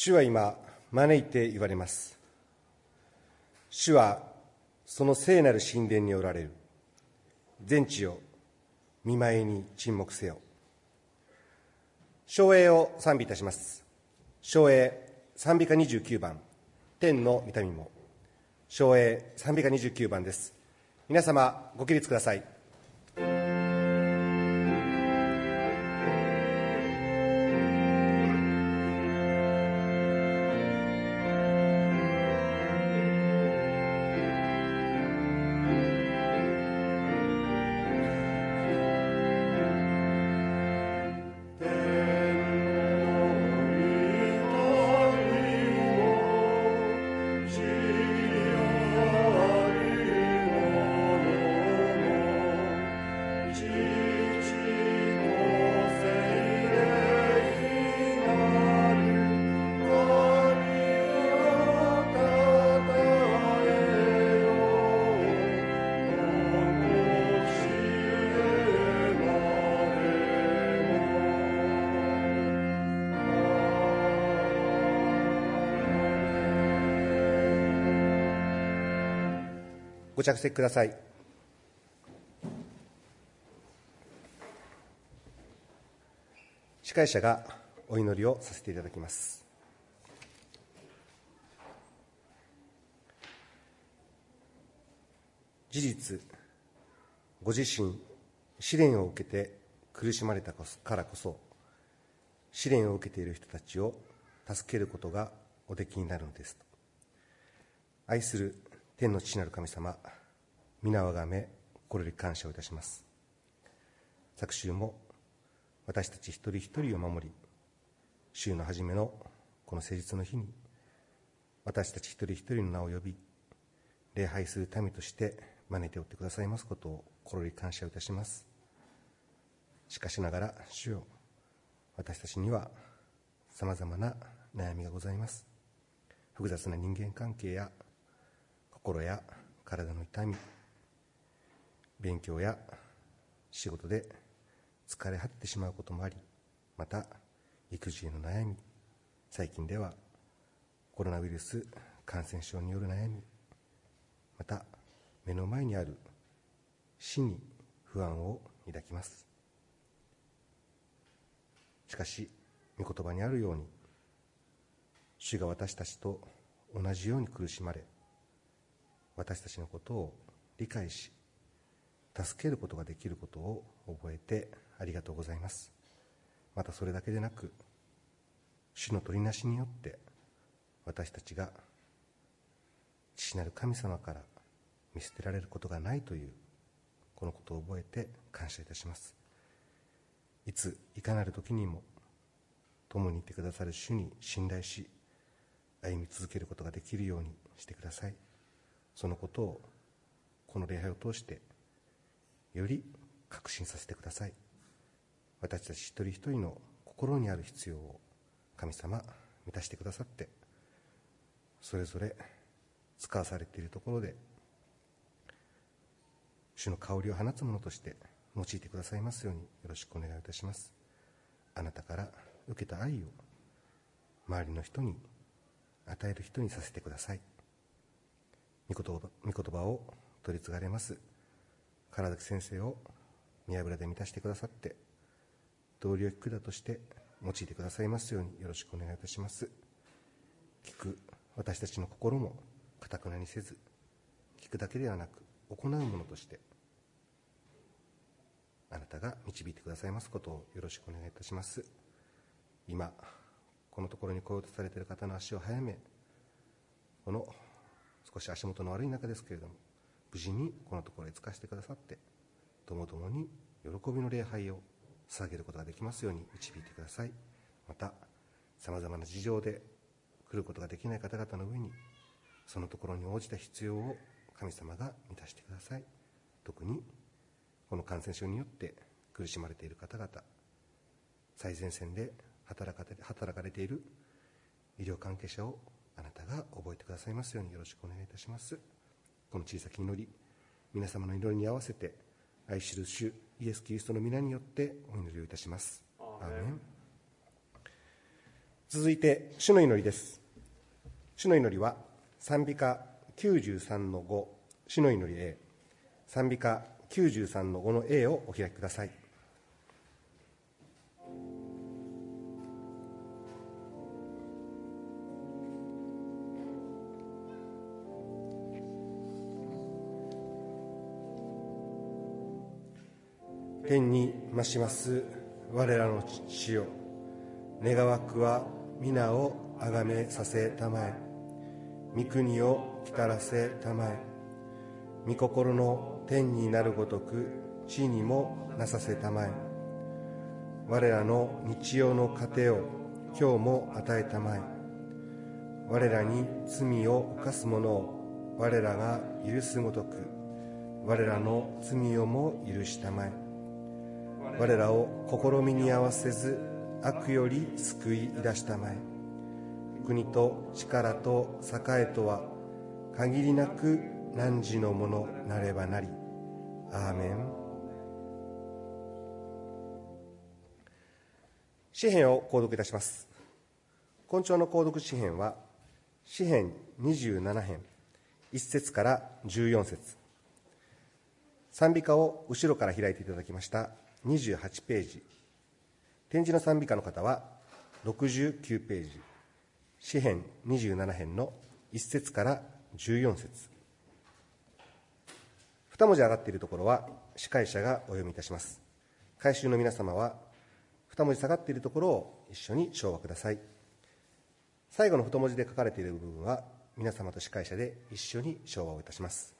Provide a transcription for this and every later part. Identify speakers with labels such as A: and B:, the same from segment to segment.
A: 主は今招いて言われます。主はその聖なる神殿におられる。全地を見舞いに沈黙せよ。昭栄を賛美いたします。昭栄賛美歌29番。天の痛みも。昭栄賛美歌29番です。皆様ご起立ください。着席ください。司会者がお祈りをさせていただきます。事実ご自身試練を受けて苦しまれたからこそ試練を受けている人たちを助けることがおできになるのです愛する天の父なる神様皆をがめ心より感謝をいたします。昨週も私たち一人一人を守り週の初めのこの誠実の日に私たち一人一人の名を呼び礼拝する民として招いておってくださいますことを心より感謝をいたします。しかしながら主よ私たちにはさまざまな悩みがございます。複雑な人間関係や心や体の痛み勉強や仕事で疲れ果ててしまうこともありまた育児への悩み最近ではコロナウイルス感染症による悩みまた目の前にある死に不安を抱きます。しかし御言葉にあるように主が私たちと同じように苦しまれ私たちのことを理解し助けることができることを覚えてありがとうございます。またそれだけでなく主の取りなしによって私たちが父なる神様から見捨てられることがないというこのことを覚えて感謝いたします。いついかなる時にも共にいてくださる主に信頼し歩み続けることができるようにしてください。そのことをこの礼拝を通してより確信させてください。私たち一人一人の心にある必要を神様満たしてくださってそれぞれ使わされているところで主の香りを放つものとして用いてくださいますようによろしくお願いいたします。あなたから受けた愛を周りの人に与える人にさせてください。御言葉御言葉を取り継がれます唐崎先生を見油で満たしてくださって同僚聞くだとして用いてくださいますようによろしくお願いいたします。聞く私たちの心もかたくなにせず聞くだけではなく行うものとしてあなたが導いてくださいますことをよろしくお願いいたします。今このところに来ようとされている方の足を早めこの少し足元の悪い中ですけれども無事にこのところへ着かせてくださってともともに喜びの礼拝を捧げることができますように導いてください。またさまざまな事情で来ることができない方々の上にそのところに応じた必要を神様が満たしてください。特にこの感染症によって苦しまれている方々最前線で働か働かれている医療関係者をあなたが覚えてくださいますようによろしくお願いいたします。この小さき祈り皆様の祈りに合わせて愛する主イエス・キリストの皆によってお祈りをいたします。アーメン。続いて主の祈りです。主の祈りは賛美歌93の5主の祈り A 賛美歌93の5の A をお開きくださいします。我らの父よ願わくは皆をあがめさせたまえ。御国を来たらせたまえ。御心の天になるごとく地にもなさせたまえ。我らの日曜の糧を今日も与えたまえ。我らに罪を犯す者を我らが許すごとく我らの罪をも許したまえ。我らを試みに合わせず悪より救い出したまえ。国と力と栄とは限りなく汝のものなればなり。アーメン。詩篇を購読いたします。今朝の購読詩篇は詩篇27編1節から14節。賛美歌を後ろから開いていただきました。28ページ。展示の賛美歌の方は69ページ。詩編27編の1節から14節。2文字上がっているところは司会者がお読みいたします。改修の皆様は2文字下がっているところを一緒に唱和ください。最後の太文字で書かれている部分は皆様と司会者で一緒に唱和をいたします。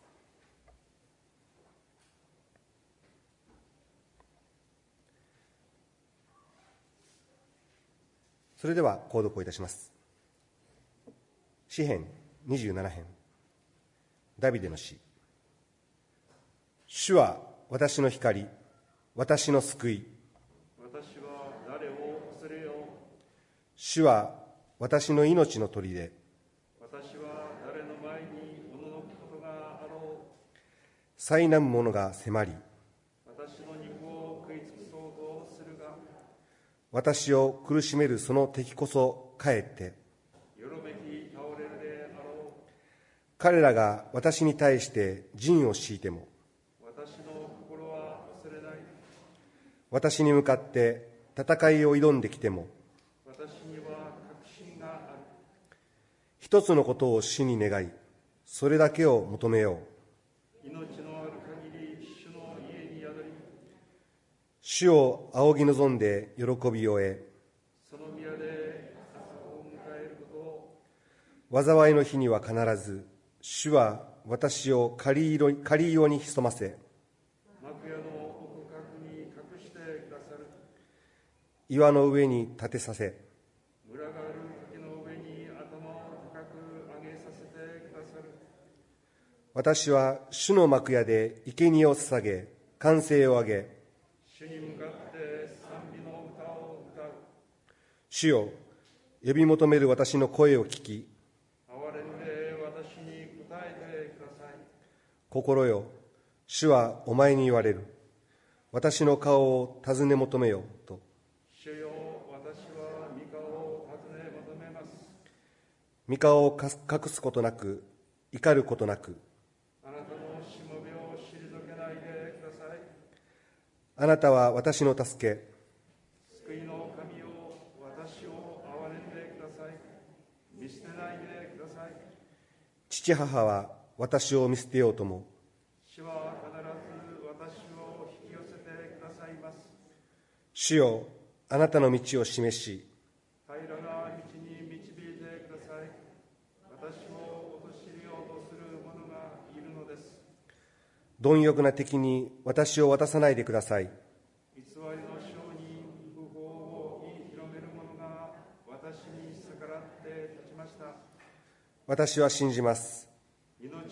A: それでは購読をいたします。詩編27編。ダビデの詩。主は私の光私の救い。
B: 私は誰を恐れよう。
A: 主は私の命の砦。
B: 私は誰の前におののくことがあろう。
A: 災難む者が迫り
B: 私の肉を食い尽くそうとするが
A: 私を苦しめるその敵こそかえって。彼らが私に対して陣を敷いても。
B: 私の心は恐れない
A: 私に向かって戦いを挑んできても。
B: 私には確信がある
A: 一つのことを主に願いそれだけを求めよう。
B: 主
A: を仰ぎ望んで喜びを得
B: その宮で朝を迎えることを
A: 災いの日には必ず主は私を狩り色狩り色に潜ませ
B: 幕屋の奥深くに隠してくださる
A: 岩の上に立てさせ
B: 村がある竹の上に頭を高く上げさせてくださる
A: 私は主の幕屋で生贄を捧げ歓声を上げ
B: 主に向かって賛美の歌を歌う。
A: 主よ呼び求める私の声を聞き
B: 哀れんで私に答えてください。
A: 心よ主はお前に言われる。私の顔を尋ね求めよと。
B: 主よ私は御顔を尋ね求めます。
A: 御顔をか隠すことなく怒ることなく
B: あなたのしもべを退けないでください
A: あなたは私の助け。
B: 救いの神を私を憐れんでください。見捨てないでください。
A: 父母は私を見捨てようとも。
B: 主は必ず私を引き寄せてくださいます。
A: 主よあなたの道を示し
B: 平らな道に導いてください私を陥れようとする者がいるのです
A: 貪欲な敵に私を渡さないでください。
B: 偽りの商人不法を言い広める者が私に逆らって立ちました。
A: 私は信じます。
B: 命ある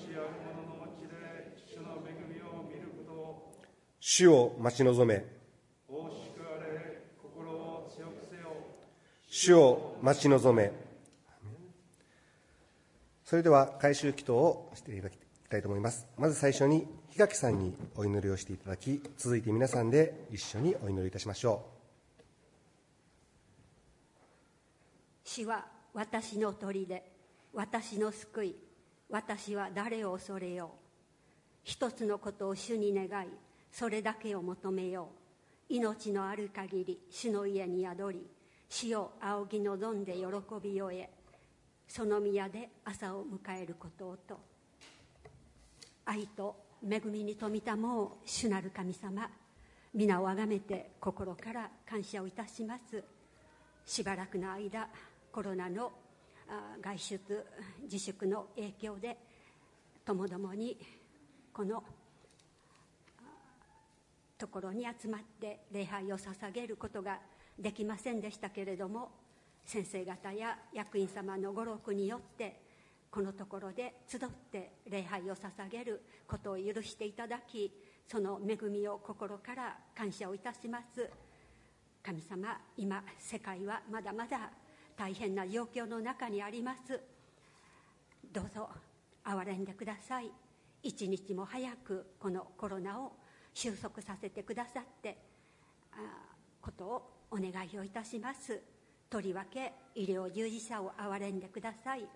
B: 者の地で主の恵みを見ることを。
A: 主を待ち望め。
B: 大しくあれ心を強くせよ
A: 主を待ち望め。それでは改修祈祷をしていただきたいと思います。まず最初に檜垣さんにお祈りをしていただき続いて皆さんで一緒にお祈りいたしましょう。
C: 主は私の砦私の救い私は誰を恐れよう。一つのことを主に願いそれだけを求めよう。命のある限り主の家に宿り死を仰ぎ望んで喜びを得その宮で朝を迎えることをと。愛と恵みに富みたもう主なる神様皆をあがめて心から感謝をいたします。しばらくの間コロナの外出自粛の影響でともどもにこのところに集まって礼拝を捧げることができませんでしたけれども先生方や役員様のご労苦によってこのところで集って礼拝を捧げることを許していただきその恵みを心から感謝をいたします。神様今世界はまだまだ大変な状況の中にあります。どうぞ憐れんでください。一日も早くこのコロナを収束させてくださってことをお願いをいたします。とりわけ医療従事者を憐れんでください。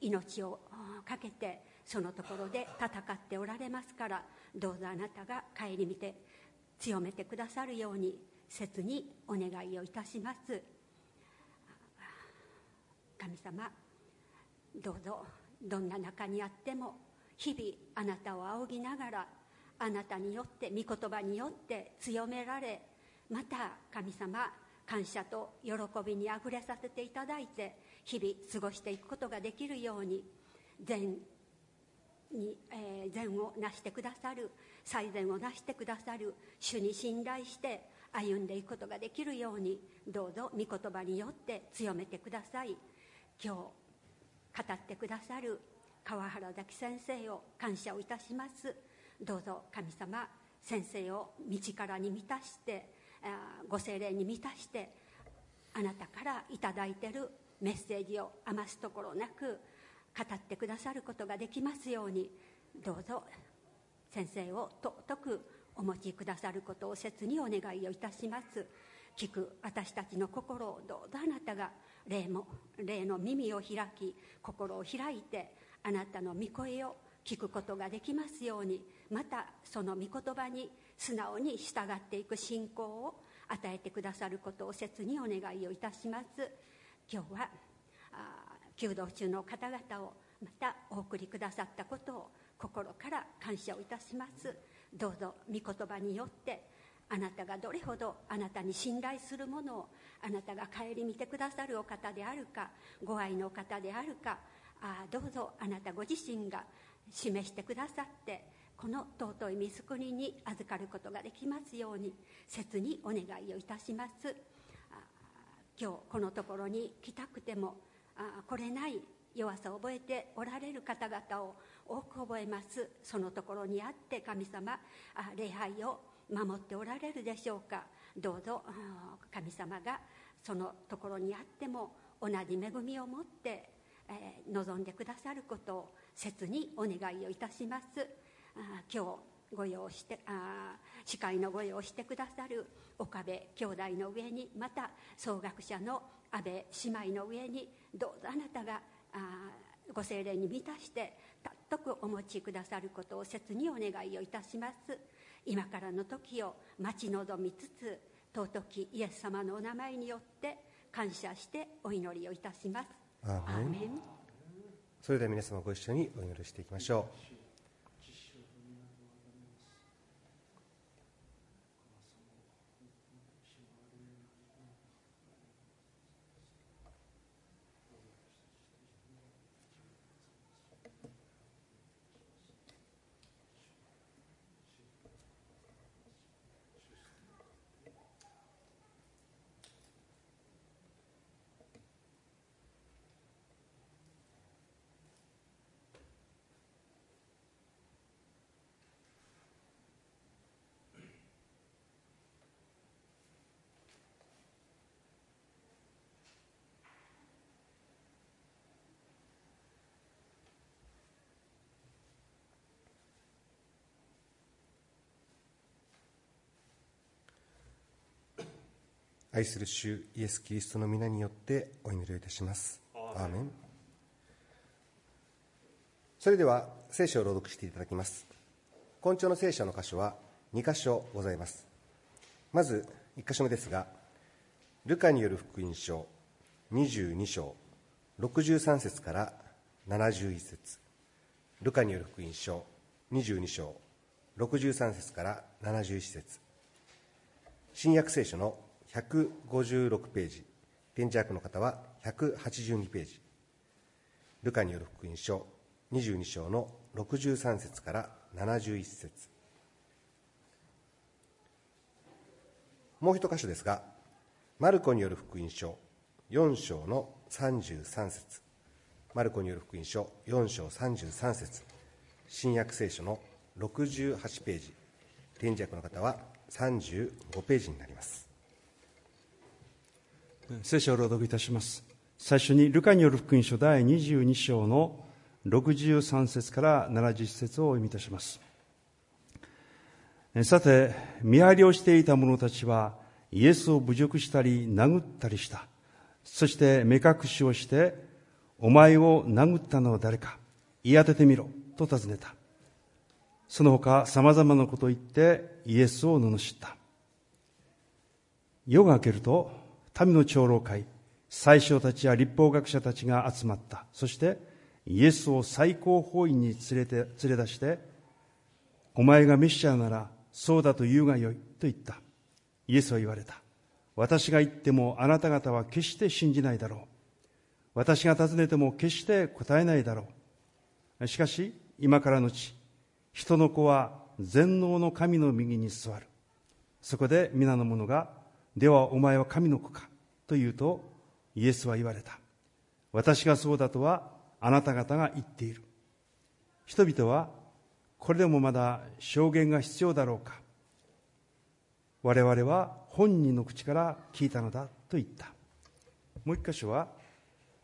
C: 命をかけてそのところで戦っておられますからどうぞあなたが顧みて強めてくださるように切にお願いをいたします。神様どうぞどんな中にあっても日々あなたを仰ぎながらあなたによって御言葉によって強められまた神様感謝と喜びにあふれさせていただいて日々過ごしていくことができるように善に、えー、善をなしてくださる最善をなしてくださる主に信頼して歩んでいくことができるようにどうぞ御言葉によって強めてください。今日語ってくださる川原崎先生を感謝をいたします。どうぞ神様先生を道からに満たしてご精霊に満たしてあなたから頂いてるメッセージを余すところなく語ってくださることができますようにどうぞ先生を尊くお持ちくださることを切にお願いをいたします。聞く私たちの心をどうぞあなたが霊も霊の耳を開き心を開いてあなたの御声を聞くことができますようにまたその御言葉に素直に従っていく信仰を与えてくださることを切にお願いをいたします。今日は弓道中の方々をまたお送りくださったことを心から感謝をいたします。どうぞ御言葉によってあなたがどれほどあなたに信頼するものをあなたが顧みてくださるお方であるかご愛のお方であるかあどうぞあなたご自身が示してくださってこの尊い御救いに預かることができますように切にお願いをいたします。今日このところに来たくてもあ来れない弱さを覚えておられる方々を多く覚えます。そのところにあって神様礼拝を守っておられるでしょうか。どうぞ神様がそのところにあっても同じ恵みを持って、え、望んでくださることを切にお願いをいたします。今日ご用してあ司会のご用してくださる岡部兄弟の上にまた総学者の安倍姉妹の上にどうぞあなたがあご精霊に満たしてたっとくお持ちくださることを切にお願いをいたします。今からの時を待ち望みつつ尊きイエス様のお名前によって感謝してお祈りをいたします。
A: アーメン。それでは皆様ご一緒にお祈りしていきましょう愛する主イエス・キリストの皆によってお祈りをいたします。アーメン。それでは聖書を朗読していただきます。今朝の聖書の箇所は2箇所ございます。まず1箇所目ですがルカによる福音書22章63節から71節。ルカによる福音書22章63節から71節。新約聖書の156ページ。展示役の方は182ページ。ルカによる福音書。22章の63節から71節。もう一箇所ですがマルコによる福音書。4章の33節。マルコによる福音書。4章33節。新約聖書の68ページ。展示役の方は35ページになります。
B: 聖書を朗読いたします。最初にルカによる福音書第22章の63節から70節をお読みいたします。さて見張りをしていた者たちはイエスを侮辱したり殴ったりした。そして目隠しをしてお前を殴ったのは誰か。言い当ててみろ。と尋ねた。その他様々なことを言ってイエスを罵った。夜が明けると民の長老会宰相たちや立法学者たちが集まった。そしてイエスを最高法院に連れて連れ出してお前がメシアならそうだと言うがよいと言った。イエスは言われた。私が言ってもあなた方は決して信じないだろう。私が尋ねても決して答えないだろう。しかし今からのち人の子は全能の神の右に座る。そこで皆の者がではお前は神の子かと言うとイエスは言われた。私がそうだとはあなた方が言っている。人々はこれでもまだ証言が必要だろうか。我々は本人の口から聞いたのだと言った。もう一箇所は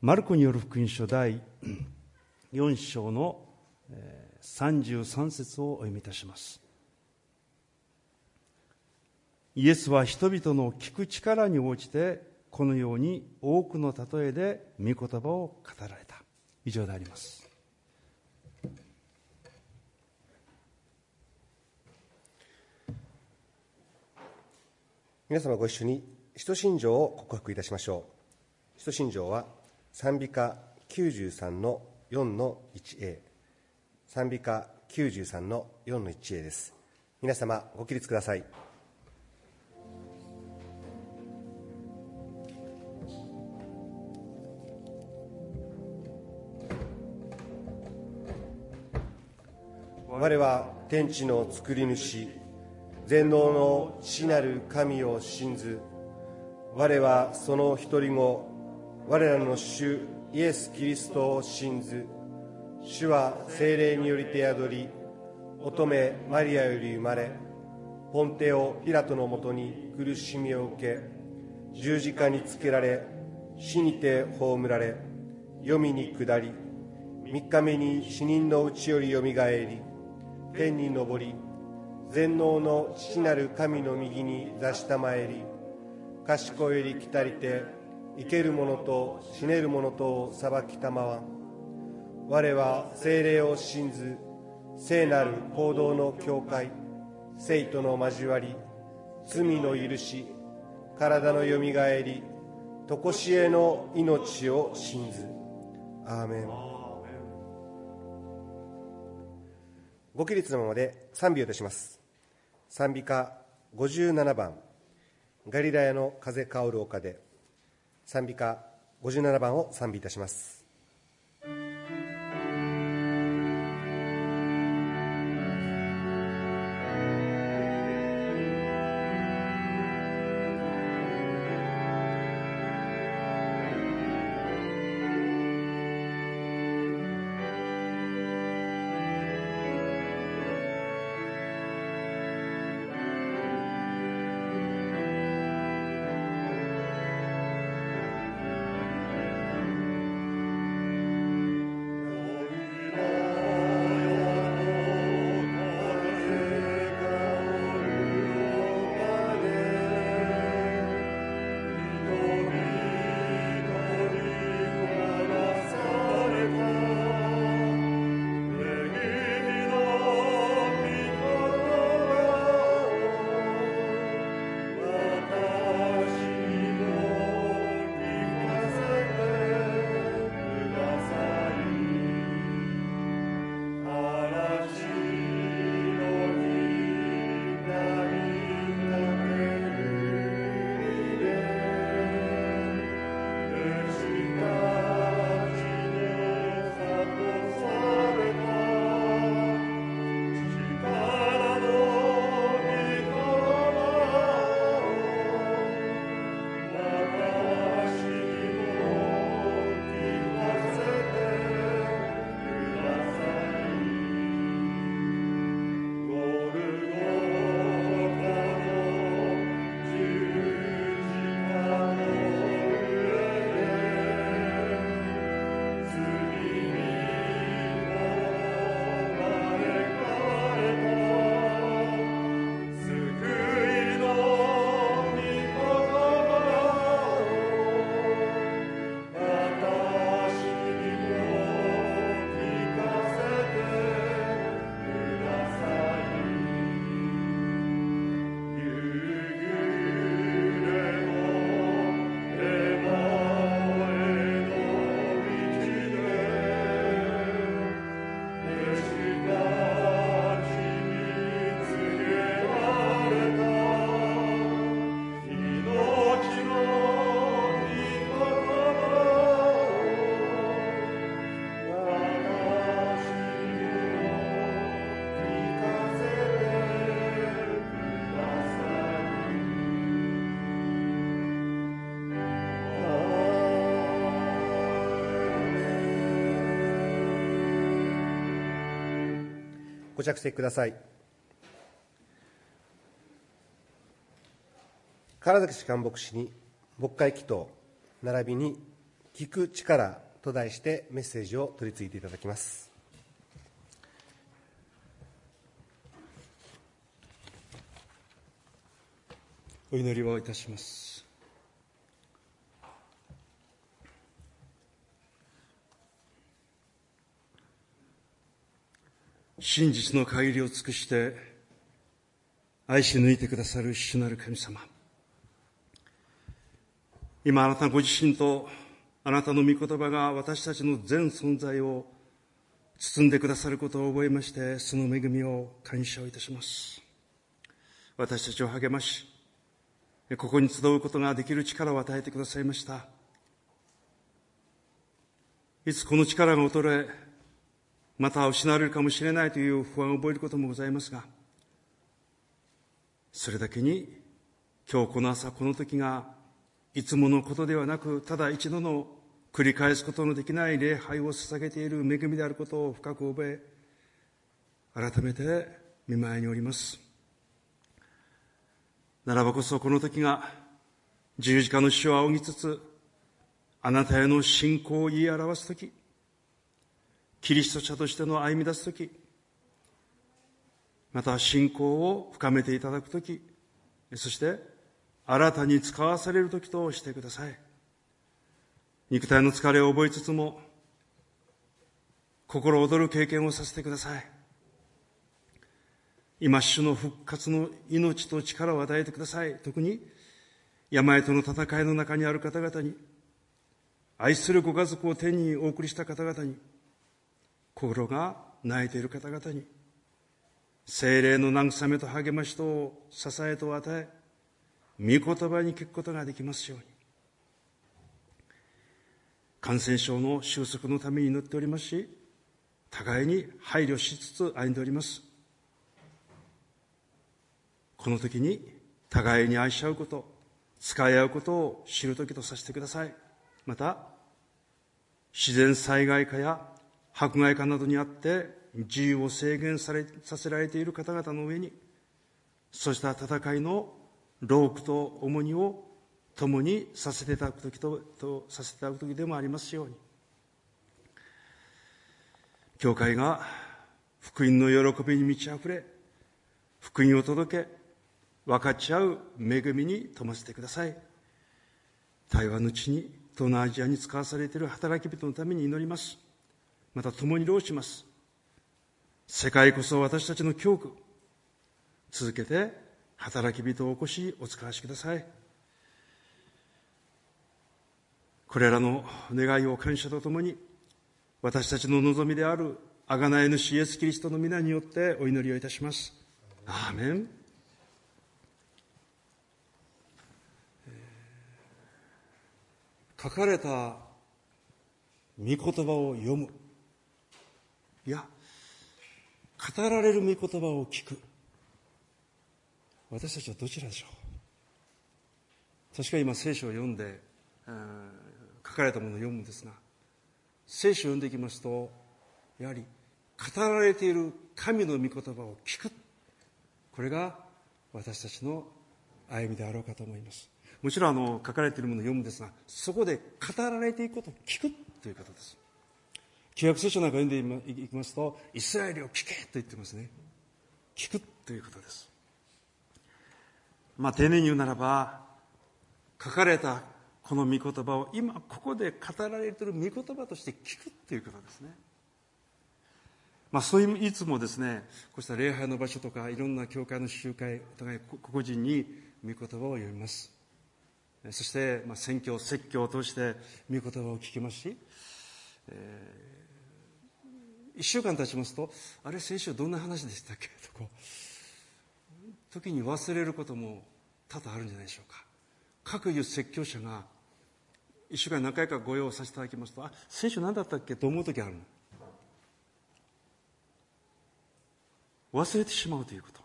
B: マルコによる福音書第4章の33節をお読みいたします。イエスは人々の聞く力に応じてこのように多くの例えで御言葉を語られた。以上であります。
A: 皆様ご一緒に使徒信条を告白いたしましょう。使徒信条は賛美歌93の4の 1A 賛美歌93の4の 1A です。皆様ご起立ください。我は天地の作り主全能の父なる神を信ず我はその一人子我らの主イエス・キリストを信ず主は精霊によりて宿り乙女マリアより生まれポンテオ・ピラトのもとに苦しみを受け十字架につけられ死にて葬られ黄泉に下り三日目に死人のうちよりよみがえり天に昇り全能の父なる神の右に座したまえり賢より来たりて生ける者と死ねる者とを裁きたまわん。我は精霊を信ず聖なる行動の教会生徒の交わり罪の許し体のよみがえり常しえの命を信ず。アーメン。ご起立のままで賛美をいたします。賛美歌57番ガリラヤの風薫る丘で賛美歌57番を賛美いたします。着席ください。唐崎氏官牧師に牧会祈祷並びに聞く力と題してメッセージを取り次いでいただきます。
B: お祈りをいたします。真実の限りを尽くして愛し抜いてくださる主なる神様。今あなたご自身とあなたの御言葉が私たちの全存在を包んでくださることを覚えましてその恵みを感謝をいたします。私たちを励ましここに集うことができる力を与えてくださいました。いつこの力が衰えまた失われるかもしれないという不安を覚えることもございますがそれだけに今日この朝この時がいつものことではなくただ一度の繰り返すことのできない礼拝を捧げている恵みであることを深く覚え改めて見舞いにおります。ならばこそこの時が十字架の死を仰ぎつつあなたへの信仰を言い表す時キリスト者としての歩み出す時また信仰を深めていただく時そして新たに使わされる時としてください。肉体の疲れを覚えつつも心躍る経験をさせてください。今主の復活の命と力を与えてください。特に病との戦いの中にある方々に愛するご家族を天にお送りした方々に心が泣いている方々に精霊の慰めと励ましと支えと与え御言葉に聞くことができますように。感染症の収束のために祈っておりますし互いに配慮しつつ歩んでおります。この時に互いに愛し合うこと使い合うことを知る時とさせてください。また自然災害化や迫害化などにあって自由を制限されさせられている方々の上にそうした戦いの労苦と重荷を共にさせていただく時ととさせていただく時でもありますように。教会が福音の喜びに満ち溢れ福音を届け分かち合う恵みに富ませてください。台湾の地に東南アジアに使わされている働き人のために祈ります。また共に労します。世界こそ私たちの教区。続けて働き人を起こしお使わしください。これらの願いを感謝とともに私たちの望みである贖い主イエス・キリストの皆によってお祈りをいたします。アーメン。書かれた御言葉を読む。いや語られる御言葉を聞く。私たちはどちらでしょう？確か今聖書を読んで書かれたものを読むんですが聖書を読んでいきますとやはり語られている神の御言葉を聞く。これが私たちの歩みであろうかと思います。もちろんあの書かれているものを読むんですがそこで語られていくことを聞くということです。旧約聖書なんか読んでいきますとイスラエルを聞けと言ってますね。聞くということです。まあ丁寧に言うならば書かれたこの御言葉を今ここで語られている御言葉として聞くということですね。まあ、そういういつもですねこうした礼拝の場所とかいろんな教会の集会お互い個々人に御言葉を読みます。そして、まあ、宣教説教を通して御言葉を聞きますし、えー、1週間経ちますとあれ先週どんな話でしたっけ？とこう時に忘れることも多々あるんじゃないでしょうか。各いう説教者が1週間何回かご用意させていただきますとあ先週何だったっけ？と思う時あるの。忘れてしまうということ。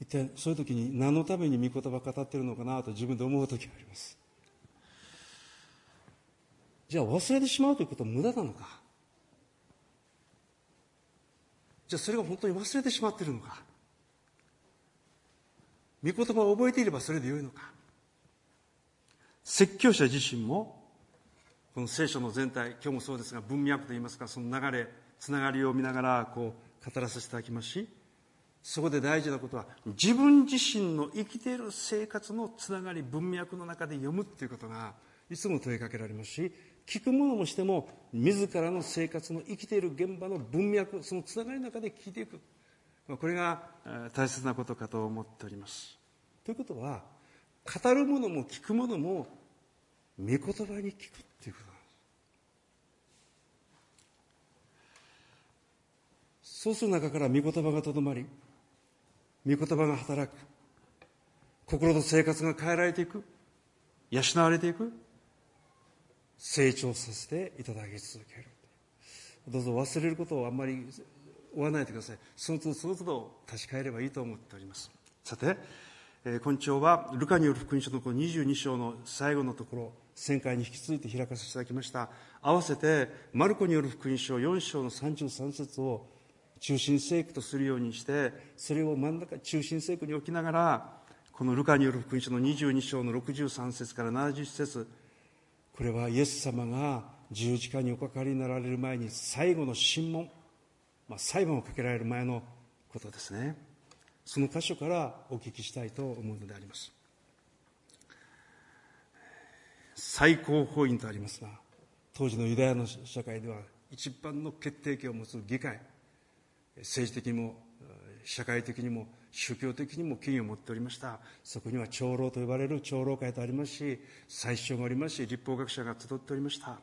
B: 一体そういう時に何のために御言葉語っているのかなと自分で思う時があります。じゃあ忘れてしまうということは無駄なのか？じゃあそれが本当に忘れてしまっているのか。御言葉を覚えていればそれでよいのか。説教者自身もこの聖書の全体今日もそうですが文脈といいますかその流れつながりを見ながらこう語らせていただきますしそこで大事なことは自分自身の生きている生活のつながり文脈の中で読むっていうことがいつも問いかけられますし聞くものもしても自らの生活の生きている現場の文脈そのつながりの中で聞いていく。これが大切なことかと思っております。ということは語るものも聞くものも御言葉に聞くっていうことなんです。そうする中から御言葉がとどまり御言葉が働く。心と生活が変えられていく。養われていく。成長させていただき続ける。どうぞ忘れることをあんまり追わないでください。その都度その都度確かえればいいと思っております。さて、えー、今朝はルカによる福音書の22章の最後のところ旋回に引き続いて開かせていただきました。合わせてマルコによる福音書4章の33節を中心聖句とするようにしてそれを真ん中中心聖句に置きながらこのルカによる福音書の22章の63節から70節これはイエス様が十字架におかかりになられる前に最後の審問、まあ、裁判をかけられる前のことですね。その箇所からお聞きしたいと思うのであります。最高法院とありますが当時のユダヤの社会では一番の決定権を持つ議会政治的にも社会的にも宗教的にも権威を持っておりました。そこには長老と呼ばれる長老会とありますし最初もありますし立法学者が集っておりました。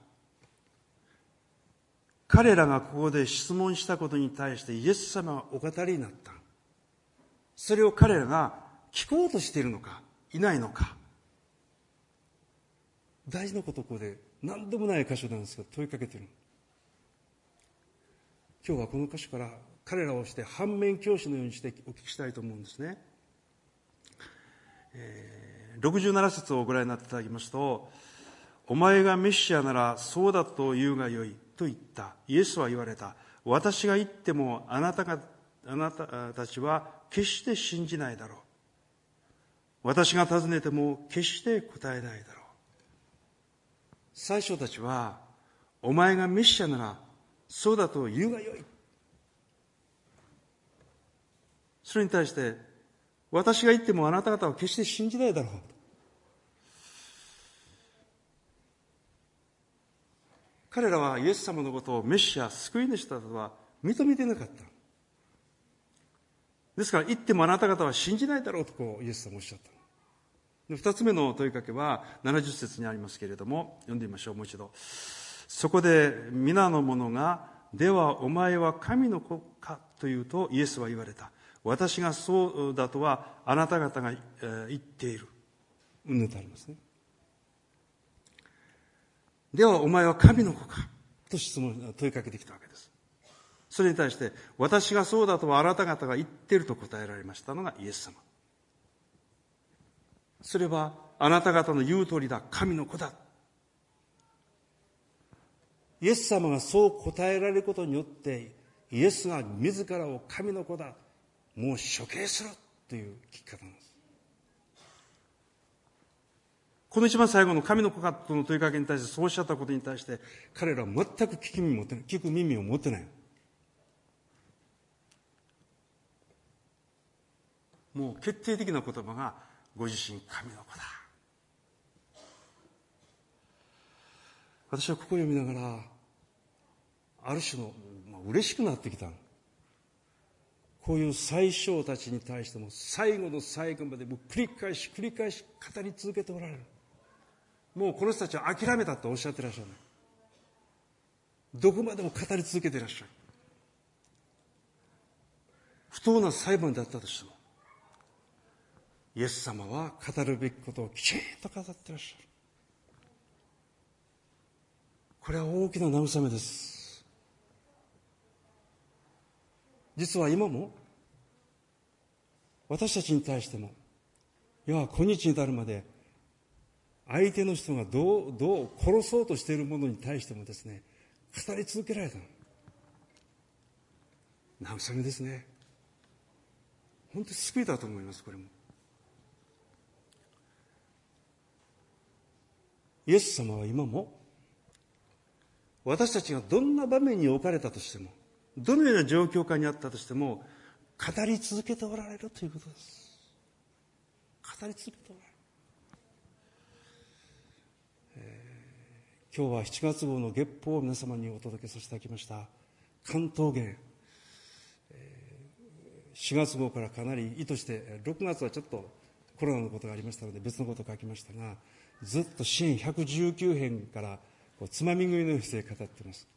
B: 彼らがここで質問したことに対してイエス様はお語りになった。それを彼らが聞こうとしているのかいないのか。大事なことここで何でもない箇所なんですが問いかけている。今日はこの箇所から彼らをして反面教師のようにしてお聞きしたいと思うんですね。えー、67節をご覧になっていただきますと、お前がメシアならそうだと言うがよいと言った。イエスは言われた。私が言ってもあなたが、あなたたちは決して信じないだろう。私が尋ねても決して答えないだろう。最初たちは、お前がメシアならそうだと言うがよい。それに対して、私が言ってもあなた方は決して信じないだろう。彼らはイエス様のことをメシア、救い主だとは認めてなかった。ですから、言ってもあなた方は信じないだろうとこうイエス様おっしゃった。二つ目の問いかけは70節にありますけれども、読んでみましょう、もう一度。そこで皆の者が、ではお前は神の子かというとイエスは言われた。私がそうだとはあなた方が言っている。うんぬとありますね。ではお前は神の子かと質問、問いかけてきたわけです。それに対して、私がそうだとはあなた方が言っていると答えられましたのがイエス様。それはあなた方の言う通りだ、神の子だ。イエス様がそう答えられることによって、イエスが自らを神の子だ、もう処刑するという聞き方なんです。この一番最後の神の子かとの問いかけに対してそうおっしゃったことに対して彼らは全く聞き耳持ってない。聞く耳を持ってない。もう決定的な言葉がご自身神の子だ。私はここを読みながらある種の、まあ、嬉しくなってきたこういう最小たちに対しても最後の最後までもう繰り返し繰り返し語り続けておられる。もうこの人たちは諦めたとおっしゃってらっしゃるどこまでも語り続けていらっしゃる。不当な裁判だったとしてもイエス様は語るべきことをきちんと語ってらっしゃる。これは大きな慰めです。実は今も私たちに対してもいや今日に至るまで相手の人がどうどう殺そうとしているものに対してもですね語り続けられた慰めですね。本当に救いだと思いますこれも。イエス様は今も私たちがどんな場面に置かれたとしてもどのような状況下にあったとしても語り続けておられるということです。語り続けておられる、えー、今日は7月号の月報を皆様にお届けさせていただきました。関東源4月号からかなり意図して6月はちょっとコロナのことがありましたので別のことを書きましたがずっと支援119編からこうつまみ食いのように語っています。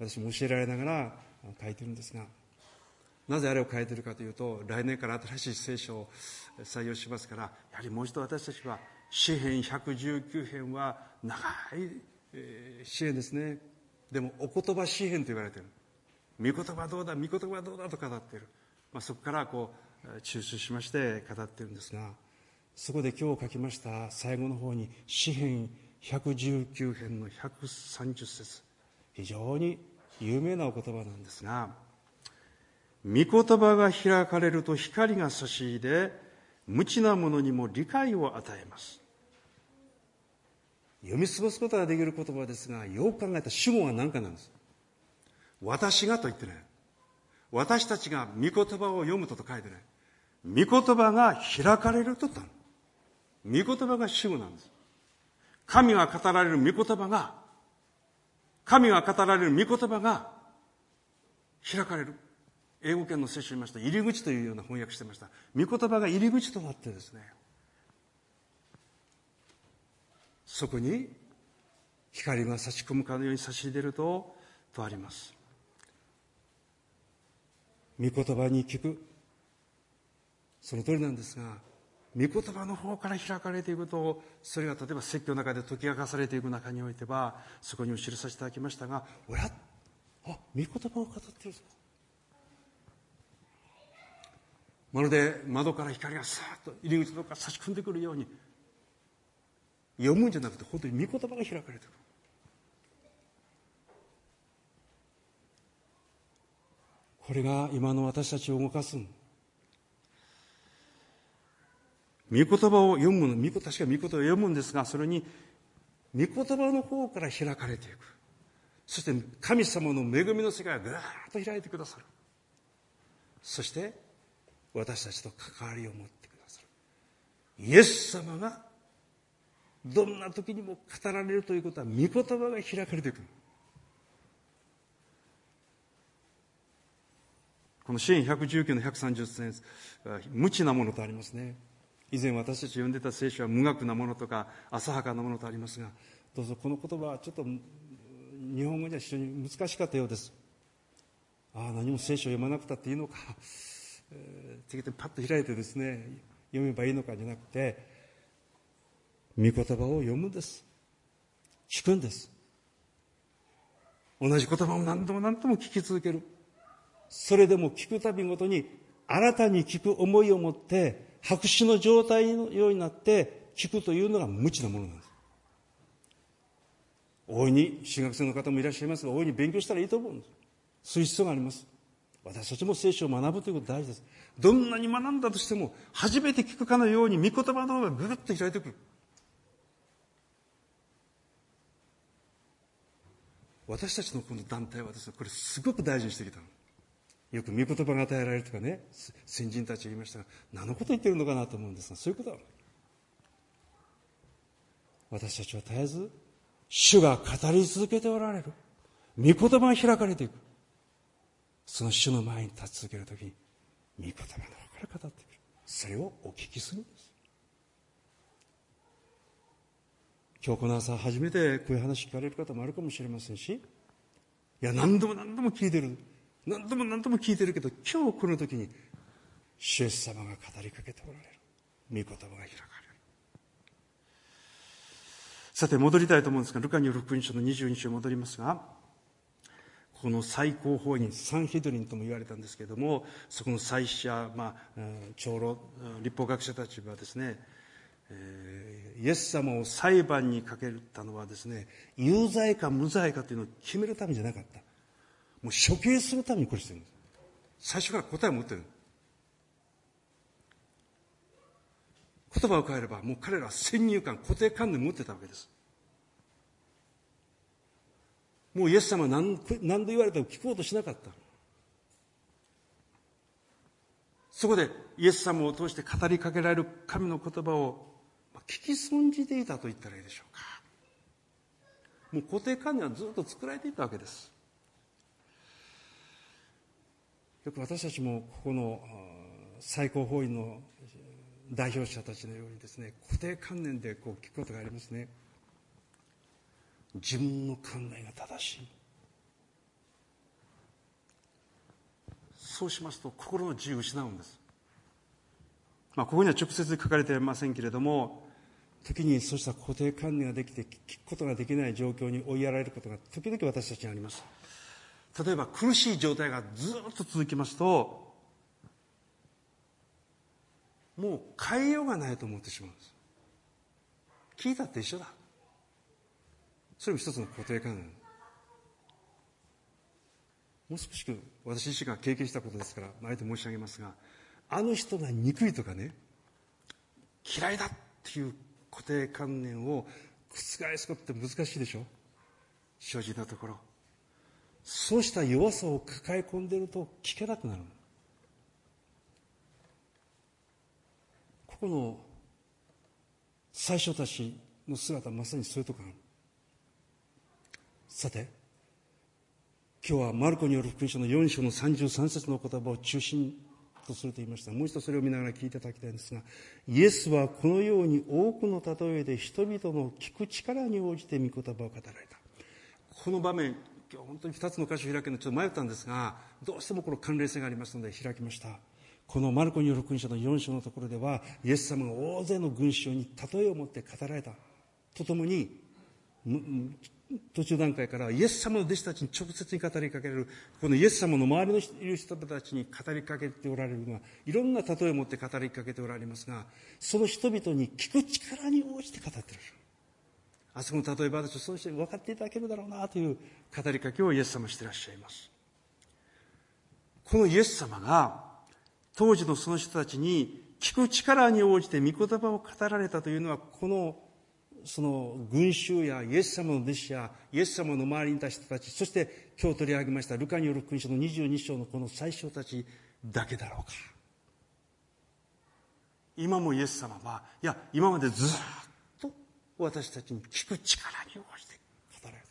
B: 私も教えられながら書いてるんですがなぜあれを書いてるかというと来年から新しい聖書を採用しますからやはりもう一度私たちは詩編119編は長い詩編ですね。でもお言葉詩編と言われている。御言葉どうだ御言葉どうだと語っている。まあ、そこからこう抽出しまして語っているんですがそこで今日書きました最後の方に詩編119編の130節。非常に有名なお言葉なんですが御言葉が開かれると光が差し入れ無知な者にも理解を与えます読み過ごすことができる言葉ですがよく考えた主語は何かなんです私がと言ってない私たちが御言葉を読むとと書いてない。御言葉が開かれるとったの。御言葉が主語なんです。神が語られる御言葉が、神が語られる御言葉が開かれる。英語圏の聖書にました、入り口というような翻訳してました。御言葉が入り口となってですね、そこに光が差し込むかのように差し入れると、とあります。御言葉に聞くその通りなんですが御言葉の方から開かれていくとそれが例えば説教の中で解き明かされていく中においてはそこにも記させていただきましたがおや？あ御言葉を語ってるぞまるで窓から光がさっと入り口のか差し込んでくるように読むんじゃなくて本当に御言葉が開かれてくる。これが今の私たちを動かす御言葉を読む、御確か御言葉を読むんですが、それに、御言葉の方から開かれていく。そして神様の恵みの世界がぐーっと開いてくださる。そして、私たちと関わりを持ってくださる。イエス様が、どんな時にも語られるということは、御言葉が開かれていく。この支援119の130節無知なものとありますね以前私たち読んでた聖書は無学なものとか浅はかなものとありますがどうぞこの言葉はちょっと日本語には非常に難しかったようです。ああ何も聖書を読まなくたっていいのか、えー、次々パッと開いてですね読めばいいのかじゃなくて御言葉を読むんです。聞くんです。同じ言葉を何度も何度も聞き続ける。それでも聞くたびごとに新たに聞く思いを持って白紙の状態のようになって聞くというのが無知なものなんです。大いに進学生の方もいらっしゃいますが、大いに勉強したらいいと思うんです。そういう必要があります。私たちも聖書を学ぶということ大事です。どんなに学んだとしても、初めて聞くかのように御言葉の方がぐぐっと開いてくる。私たちのこの団体はですね、これすごく大事にしてきたの。よく御言葉が与えられるとかね、先人たち言いましたが、何のこと言ってるのかなと思うんですが、そういうことは私たちは絶えず、主が語り続けておられる。御言葉が開かれていく。その主の前に立ち続けるときに、御言葉の中から語ってくる。それをお聞きするんです。今日この朝初めてこういう話聞かれる方もあるかもしれませんし、いや、何度も何度も聞いてる。何度も何度も聞いてるけど、今日この時に、主イエス様が語りかけておられる。御言葉が開かれる。さて、戻りたいと思うんですが、ルカによる福音書の22章戻りますが、この最高法院、サンヒドリンとも言われたんですけれども、そこの祭司者、まあ、長老、立法学者たちはですね、イエス様を裁判にかけたのはですね、有罪か無罪かというのを決めるためじゃなかった。もう処刑するためにこれしてるんです。最初から答えを持ってる。言葉を変えれば、もう彼らは先入観、固定観念を持ってたわけです。もうイエス様は何何度言われても聞こうとしなかった。そこでイエス様を通して語りかけられる神の言葉を聞き損じていたと言ったらいいでしょうか。もう固定観念はずっと作られていたわけです。よく私たちもここの最高法院の代表者たちのようにですね固定観念でこう聞くことがありますね。自分の考えが正しい。そうしますと心の自由を失うんです。まあここには直接書かれていませんけれども時にそうした固定観念ができて聞くことができない状況に追いやられることが時々私たちにあります。例えば苦しい状態がずっと続きますともう変えようがないと思ってしまうんです。聞いたって一緒だ。それも一つの固定観念。もう少し私自身が経験したことですからあえて申し上げますがあの人が憎いとかね嫌いだっていう固定観念を覆すことって難しいでしょ。正直なところ。そうした弱さを抱え込んでいると聞けなくなる。ここの最初たちの姿まさにそういうところ。あるさて今日はマルコによる福音書の4章の33節の言葉を中心とすると言いました。もう一度それを見ながら聞いていただきたいんですがイエスはこのように多くの例えで人々の聞く力に応じて御言葉を語られた。この場面今日本当に2つの箇所を開けるのちょっと迷ったんですがどうしてもこの関連性がありますので開きました。このマルコによる福音書の4章のところではイエス様が大勢の群衆に例えを持って語られた。とともに途中段階からイエス様の弟子たちに直接に語りかける。このイエス様の周りのいる人たちに語りかけておられるのはいろんな例えを持って語りかけておられますがその人々に聞く力に応じて語っている。あそこの例え話をそうして分かっていただけるだろうなという語りかけをイエス様していらっしゃいますこのイエス様が当時のその人たちに聞く力に応じて御言葉を語られたというのは、この、その群衆やイエス様の弟子やイエス様の周りにいた人たち、そして今日取り上げましたルカによる福音書の22章のこの最初たちだけだろうか。今もイエス様は、いや、今までずっ私たちに聞く力に応じて語られた。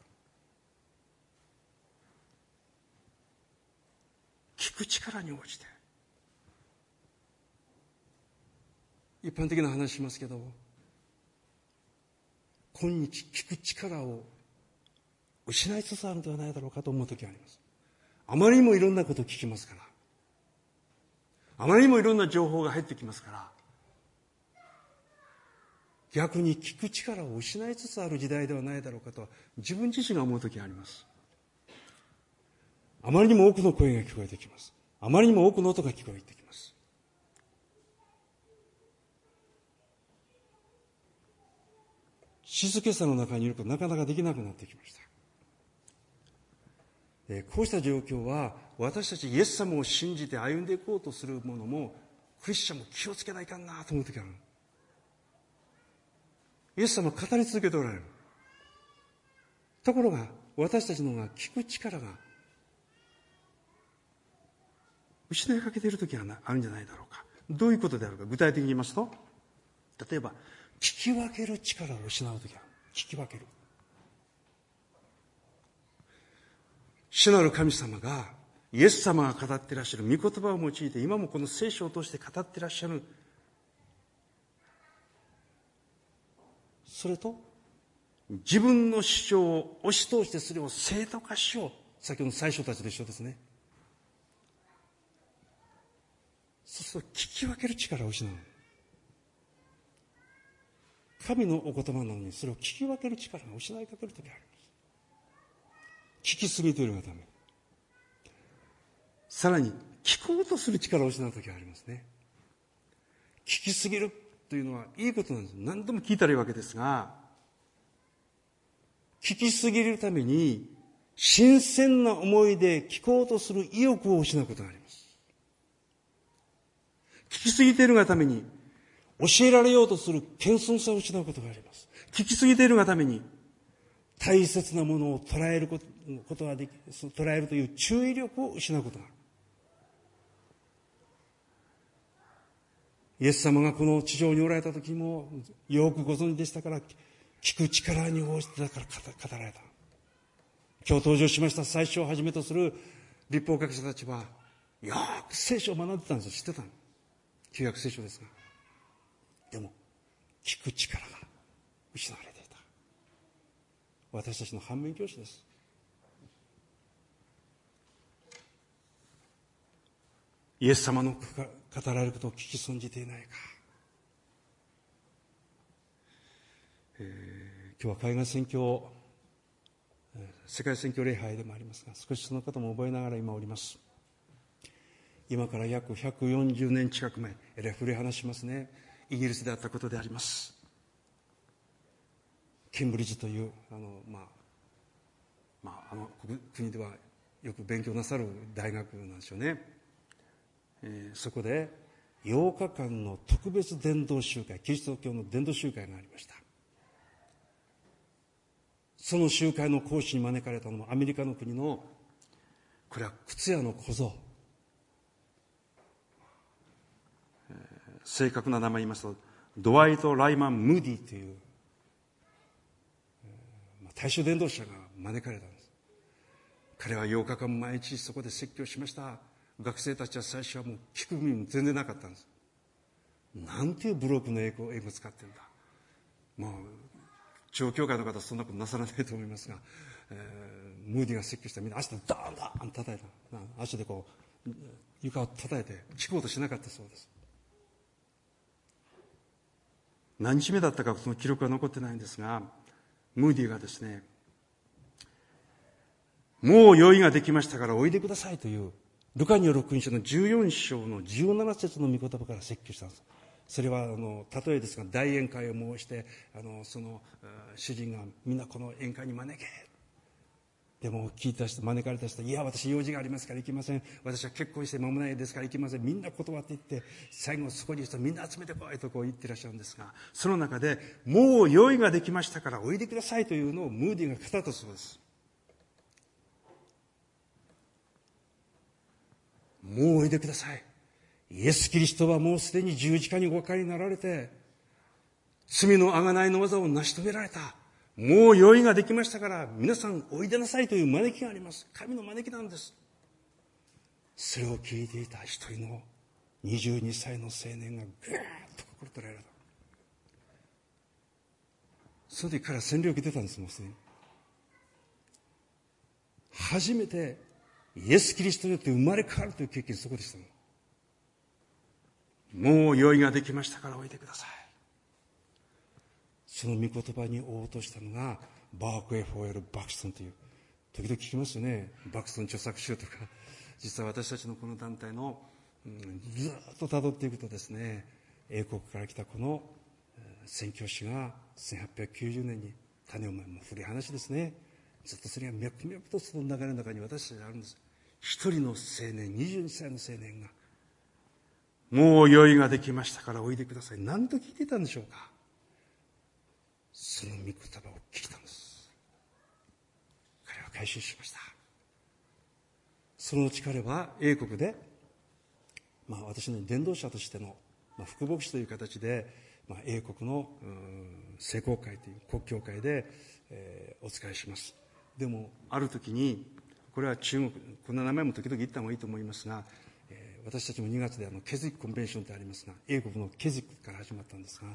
B: 聞く力に応じて。一般的な話しますけど今日聞く力を失いつつあるのではないだろうかと思う時がありますあまりにもいろんなことを聞きますからあまりにもいろんな情報が入ってきますから逆に聞く力を失いつつある時代ではないだろうかと自分自身が思う時がありますあまりにも多くの声が聞こえてきますあまりにも多くの音が聞こえてきます静けさの中にいるとなかなかできなくなってきました。こうした状況は私たちイエス様を信じて歩んでいこうとする者もクリスチャンも気をつけないかなと思う時がある。イエス様語り続けておられる。ところが私たちのが聞く力が失いかけている時があるんじゃないだろうか。どういうことであるか具体的に言いますと例えば聞き分ける力を失う時は聞き分ける主なる神様がイエス様が語っていらっしゃる御言葉を用いて今もこの聖書を通して語っていらっしゃるそれと自分の主張を押し通してそれを正当化しよう。先ほどの最初たちで一緒ですね。そうすると聞き分ける力を失う。神のお言葉なのにそれを聞き分ける力が失いかける時があります聞きすぎているがため。さらに聞こうとする力を失う時がありますね。聞きすぎるというのはいいことなんです何度も聞いたらいいわけですが聞きすぎるために新鮮な思いで聞こうとする意欲を失うことがあります聞きすぎているがために、教えられようとする謙遜さを失うことがあります。聞きすぎているがために、大切なものを捉えることができ、捉えるという注意力を失うことがある。イエス様がこの地上におられた時もよくご存知でしたから聞く力に応じてだから語られた。今日登場しました最初をはじめとする立法学者たちはよく聖書を学んでたんですよ。知ってたの？旧約聖書ですが。でも聞く力が失われていた。私たちの反面教師です。イエス様の語られることを聞き損じていないか、えー、今日は海外選挙世界選挙礼拝でもありますが少しそのことも覚えながら今おります。今から約140年近く前えらい古い話しますね。イギリスであったことであります。ケンブリッジというあの、まあまあ、あの国ではよく勉強なさる大学なんでしょうね。えー、そこで8日間の特別伝道集会キリスト教の伝道集会がありました。その集会の講師に招かれたのもアメリカの国のこれは靴屋の小僧、えー、正確な名前言いますとドワイト・ライマン・ムーディという、まあ、大衆伝道者が招かれたんです。彼は8日間毎日そこで説教しました。学生たちは最初はもう聞く耳も全然なかったんです。なんていうブロックの英語英語使ってるんだ。まあ超教会の方はそんなことなさらないと思いますが、えー、ムーディが説教したらみんな足でダーンダーン叩いた。足でこう床を叩いて聞こうとしなかったそうです。何日目だったかその記録は残ってないんですがムーディがですねもう用意ができましたからおいでくださいというルカによる福音書の14章の17節の御言葉から説教したんです。それはあの例えですが大宴会を申してあのその主人がみんなこの宴会に招け。でも聞いた人招かれた人いや私用事がありますから行きません。私は結婚して間もないですから行きません。みんな断っていって最後そこにいる人みんな集めてこいとこう言ってらっしゃるんですがその中でもう用意ができましたからおいでくださいというのをムーディが語ったそうです。もうおいでください。イエス・キリストはもうすでに十字架におかかりになられて、罪の贖いの技を成し遂げられた。もう用意ができましたから、皆さんおいでなさいという招きがあります。神の招きなんです。それを聞いていた一人の22歳の青年がぐーっと心取られた。その時から占領受けてたんです、もうすでに。初めてイエス・キリストによって生まれ変わるという経験そこでしたもう用意ができましたからおいでください。その御言葉に応答したのがバーク・エフォーエル・バクストンという時々聞きますよね。バクストン著作集とか。実は私たちのこの団体の、うん、ずっとたどっていくとですね英国から来たこの宣教師が1890年に種をまいもう古い話ですね。ずっとそれが脈々とその流れの中に私たちにあるんです一人の青年、22歳の青年が、もう用意ができましたからおいでください。何と聞いてたんでしょうかその御言葉を聞いたんです。彼は改心しました。そのうち彼は英国で、まあ私の伝道者としての、まあ、副牧師という形で、まあ、英国の聖公会という国教会で、えー、お仕えします。でも、ある時に、これは中国こんな名前も時々言った方がいいと思いますが、えー、私たちも2月であのケズイックコンベンションってありますが英国のケズイックから始まったんですが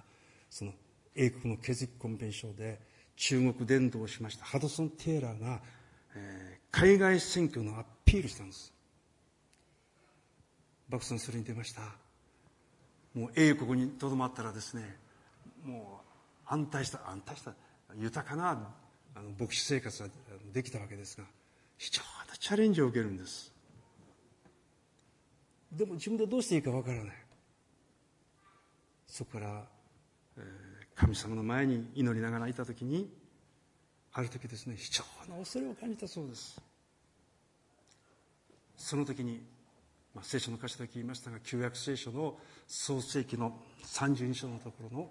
B: その英国のケズイックコンベンションで中国伝道をしましたハドソン・テイラーが、えー、海外選挙のアピールしたんです。バクさんそれに出ました。もう英国にとどまったらですねもう安泰した安泰した豊かなあの牧師生活ができたわけですが非常なチャレンジを受けるんです。でも自分でどうしていいかわからない。そこから、えー、神様の前に祈りながらいた時にある時ですね非常な恐れを感じたそうです。その時にまあ、聖書の歌詞だけ言いましたが旧約聖書の創世記の32章のところの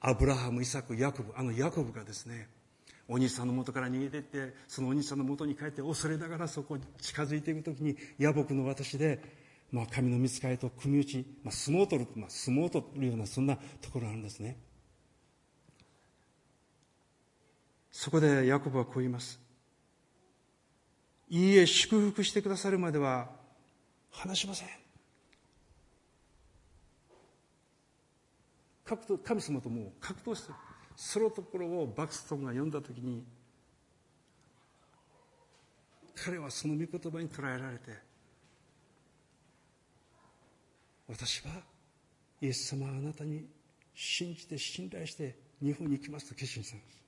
B: アブラハムイサクヤコブあのヤコブがですねお兄さんの元から逃げていってそのお兄さんの元に帰って恐れながらそこに近づいていく時に野木の私で、まあ、神の見つかりと組み打ち、まあ、相撲を取る、まあ、相撲を取るようなそんなところがあるんですね。そこでヤコブはこう言います。いいえ祝福してくださるまでは話しません。神様ともう格闘してる。そのところをバクストンが読んだ時に彼はその御言葉に捉えられて私はイエス様はあなたに信じて信頼して日本に行きますと決心したんです。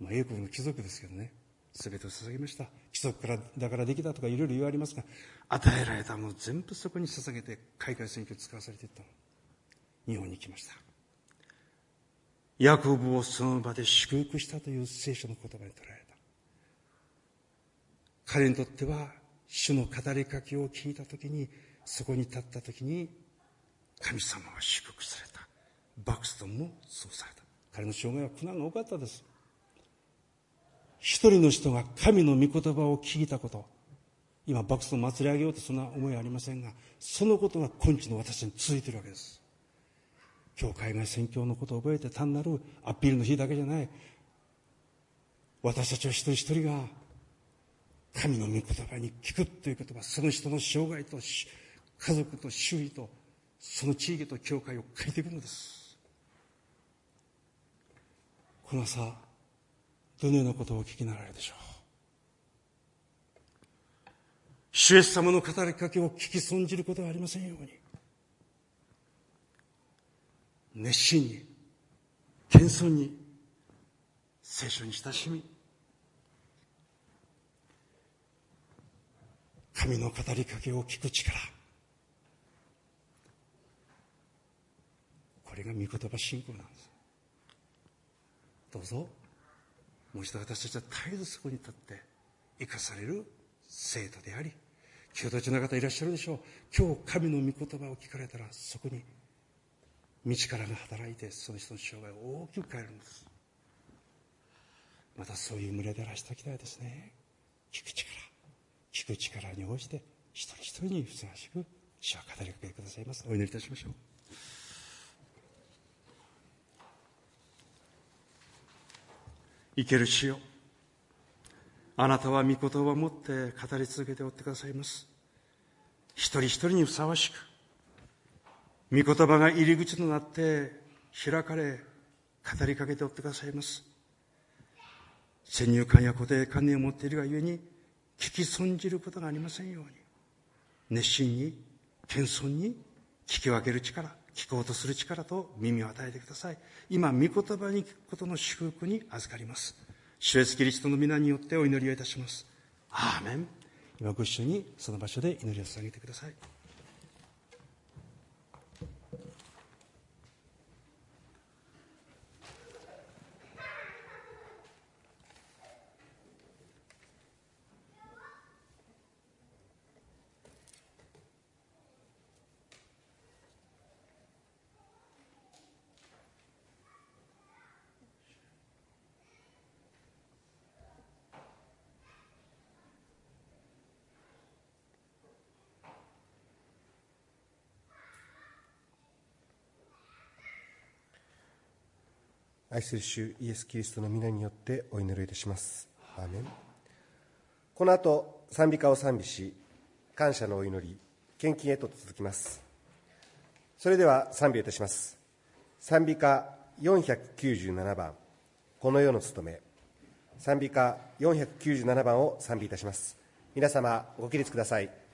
B: まあ、英国の貴族ですけどね、全てを捧げました。貴族からだからできたとかいろいろ言われますが、与えられたもの全部そこに捧げて海外選挙を使わされていったの。日本に来ました。ヤコブをその場で祝福したという聖書の言葉に捉えた。彼にとっては、主の語りかけを聞いたときに、そこに立ったときに、神様は祝福された。バクストンもそうされた。彼の生涯は苦難が多かったです。一人の人が神の御言葉を聞いたこと。今、バクストン祭り上げようとそんな思いはありませんが、そのことが今日の私に続いているわけです。教会が宣教のことを覚えて単なるアピールの日だけじゃない。私たちは一人一人が神の御言葉に聞くという言葉その人の生涯と家族と周囲とその地域と教会を変えていくのです。この朝どのようなことをお聞きになられるでしょう？主イエス様の語りかけを聞き損じることはありませんように。熱心に謙遜に聖書に親しみ神の語りかけを聞く力これが御言葉信仰なんです。どうぞもう一度私たちは絶えずそこに立って生かされる生徒であり今日たちの方いらっしゃるでしょう。今日神の御言葉を聞かれたらそこに道からが働いてその人の生涯を大きく変えるんです。またそういう群れでらしておきたいですね。聞く力聞く力に応じて一人一人にふさわしく主は語りかけてくださいます。お祈りいたしましょう。生ける主よ。あなたは御言葉を持って語り続けておってくださいます。一人一人にふさわしく御言葉が入り口となって開かれ語りかけておってくださいます。先入観や固定観念を持っているがゆえに聞き損じることがありませんように。熱心に謙遜に聞き分ける力聞こうとする力と耳を与えてください。今御言葉に聞くことの祝福に預かります。主イエスキリストの皆によってお祈りをいたします。アーメン。今ご一緒にその場所で祈りを捧げてください。
A: 愛する主イエス・キリストの皆によってお祈りいたします。アーメン。この後賛美歌を賛美し感謝のお祈り献金へと続きます。それでは賛美いたします。賛美歌497番この世の務め。賛美歌497番を賛美いたします。皆様ご起立ください。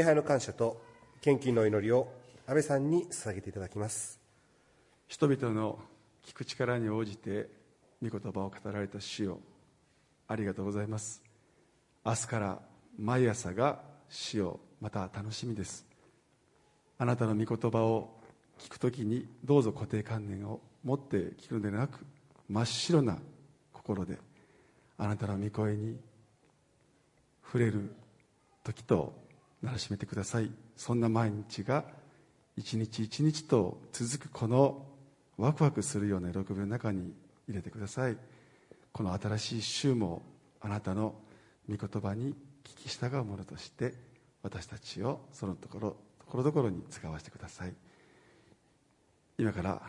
A: 礼拝の感謝と献金の祈りを安倍さんに捧げていただきます。
D: 人々の聞く力に応じて御言葉を語られた主よありがとうございます。明日から毎朝が主よまた楽しみです。あなたの御言葉を聞くときにどうぞ固定観念を持って聞くのではなく真っ白な心であなたの御声に触れる時とならしめてください。そんな毎日が一日一日と続くこのワクワクするような喜びの中に入れてください。この新しい週もあなたの御言葉に聞き従うものとして私たちをそのところところどころに使わせてください。今から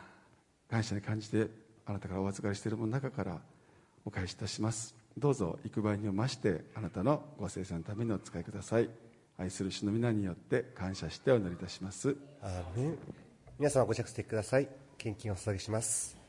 D: 感謝に感じてあなたからお預かりしているものの中からお返しいたします。どうぞ幾倍にも増してあなたのご生産のためにお使いください。愛する主の皆によって感謝してお祈りいたします。
A: アーメン皆様ご着席ください。献金をお捧げします。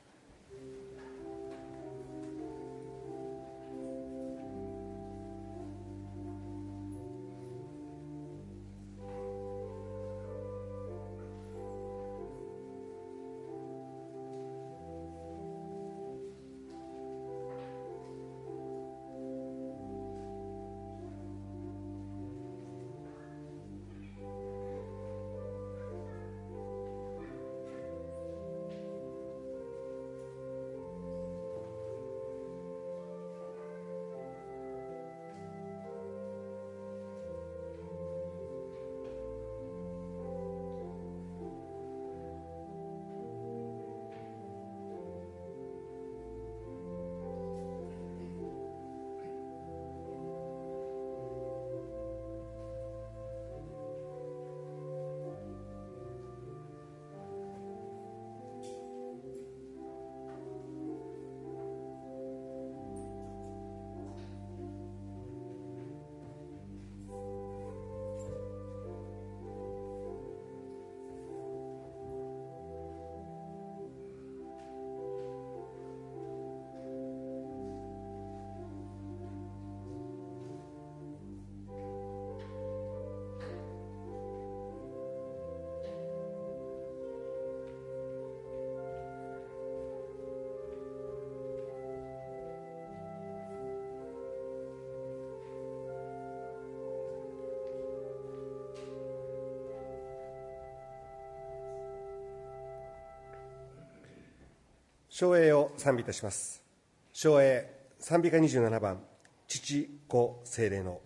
A: 昭栄を賛美いたします。昭栄賛美歌27番父子精霊の。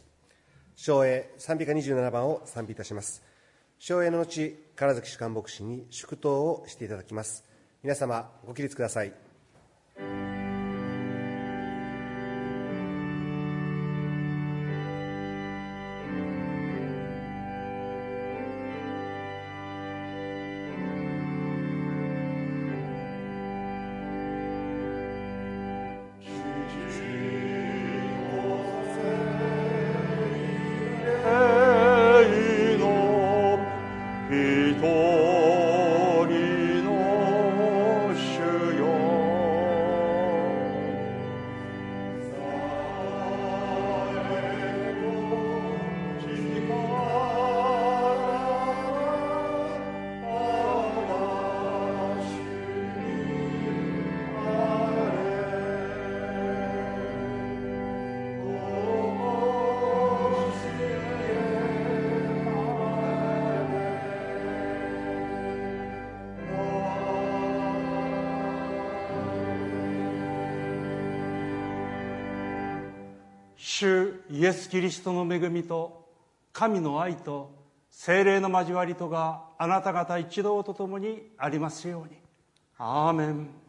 A: 昭栄賛美歌27番を賛美いたします。昭栄の後唐崎主幹牧師に祝祷をしていただきます。皆様ご起立ください。
B: ス・キリストの恵みと神の愛と精霊の交わりとがあなた方一同と共にありますように。アーメン。